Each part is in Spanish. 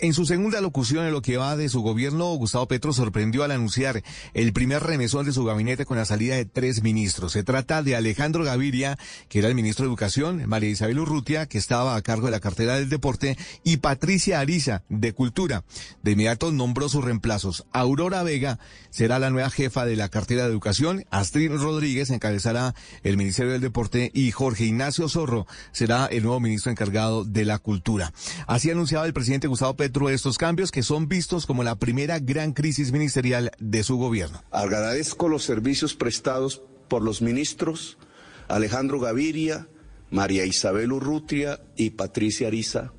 En su segunda locución en lo que va de su gobierno, Gustavo Petro sorprendió al anunciar el primer remesón de su gabinete con la salida de tres ministros. Se trata de Alejandro Gaviria, que era el ministro de Educación, María Isabel Urrutia, que estaba a cargo de la cartera del deporte, y Patricia Ariza, de Cultura. De inmediato nombró sus reemplazos. Aurora Vega será la nueva jefa de la cartera de Educación, Astrid Rodríguez encabezará el Ministerio del Deporte y Jorge Ignacio Zorro será el nuevo ministro encargado de la Cultura. Así anunciaba el presidente Gustavo Petro estos cambios que son vistos como la primera gran crisis ministerial de su gobierno. Agradezco los servicios prestados por los ministros Alejandro Gaviria, María Isabel Urrutia y Patricia Ariza.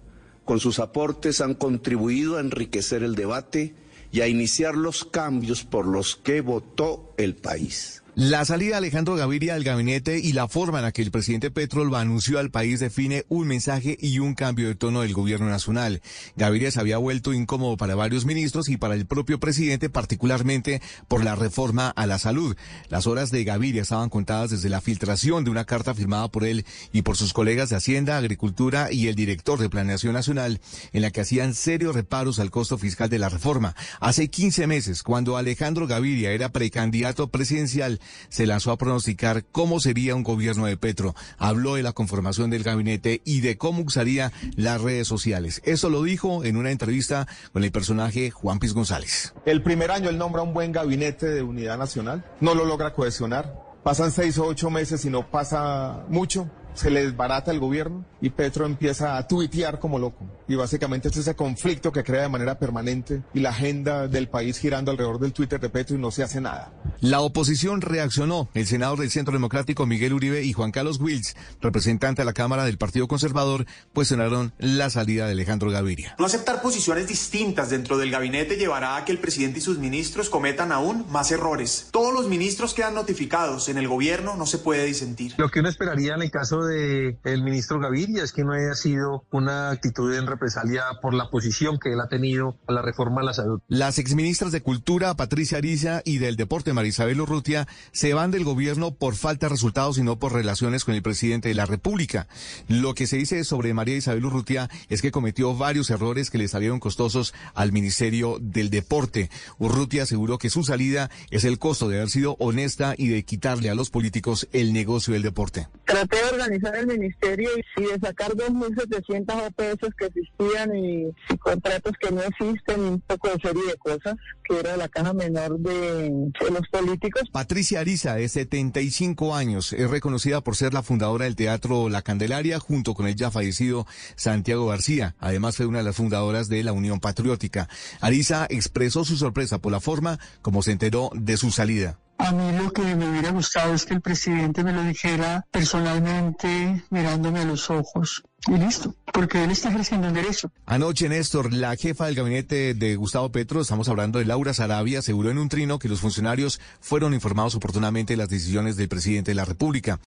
Con sus aportes han contribuido a enriquecer el debate y a iniciar los cambios por los que votó el país. La salida de Alejandro Gaviria del gabinete y la forma en la que el presidente Petro lo anunció al país define un mensaje y un cambio de tono del gobierno nacional. Gaviria se había vuelto incómodo para varios ministros y para el propio presidente, particularmente por la reforma a la salud. Las horas de Gaviria estaban contadas desde la filtración de una carta firmada por él y por sus colegas de Hacienda, Agricultura y el director de Planeación Nacional, en la que hacían serios reparos al costo fiscal de la reforma. Hace 15 meses, cuando Alejandro Gaviria era precandidato presidencial, se lanzó a pronosticar cómo sería un gobierno de Petro. Habló de la conformación del gabinete y de cómo usaría las redes sociales. Eso lo dijo en una entrevista con el personaje Juan Piz González. El primer año él nombra un buen gabinete de unidad nacional, no lo logra cohesionar. Pasan seis o ocho meses y no pasa mucho se le desbarata el gobierno y Petro empieza a tuitear como loco. Y básicamente es ese conflicto que crea de manera permanente y la agenda del país girando alrededor del Twitter de Petro y no se hace nada. La oposición reaccionó. El senador del Centro Democrático Miguel Uribe y Juan Carlos Wills, representante de la Cámara del Partido Conservador, cuestionaron la salida de Alejandro Gaviria. No aceptar posiciones distintas dentro del gabinete llevará a que el presidente y sus ministros cometan aún más errores. Todos los ministros quedan notificados. En el gobierno no se puede disentir. Lo que uno esperaría en el caso de el ministro Gaviria es que no haya sido una actitud en represalia por la posición que él ha tenido a la reforma a la salud. Las exministras de Cultura, Patricia Ariza, y del Deporte, Marisabel Urrutia, se van del gobierno por falta de resultados y no por relaciones con el presidente de la República. Lo que se dice sobre María Isabel Urrutia es que cometió varios errores que le salieron costosos al Ministerio del Deporte. Urrutia aseguró que su salida es el costo de haber sido honesta y de quitarle a los políticos el negocio del deporte. Traté de organizar el ministerio y de sacar 2.700 OPS que y, contratos que no existen y un poco de serie de cosas que era la caja menor de, los políticos. Patricia Ariza, de 75 años, es reconocida por ser la fundadora del Teatro La Candelaria junto con el ya fallecido Santiago García. Además fue una de las fundadoras de la Unión Patriótica. Ariza expresó su sorpresa por la forma como se enteró de su salida. A mí lo que me hubiera gustado es que el presidente me lo dijera personalmente, mirándome a los ojos. Y listo, porque él está ejerciendo el derecho. Anoche, Néstor, la jefa del gabinete de Gustavo Petro, estamos hablando de Laura Sarabia, aseguró en un trino que los funcionarios fueron informados oportunamente de las decisiones del presidente de la República.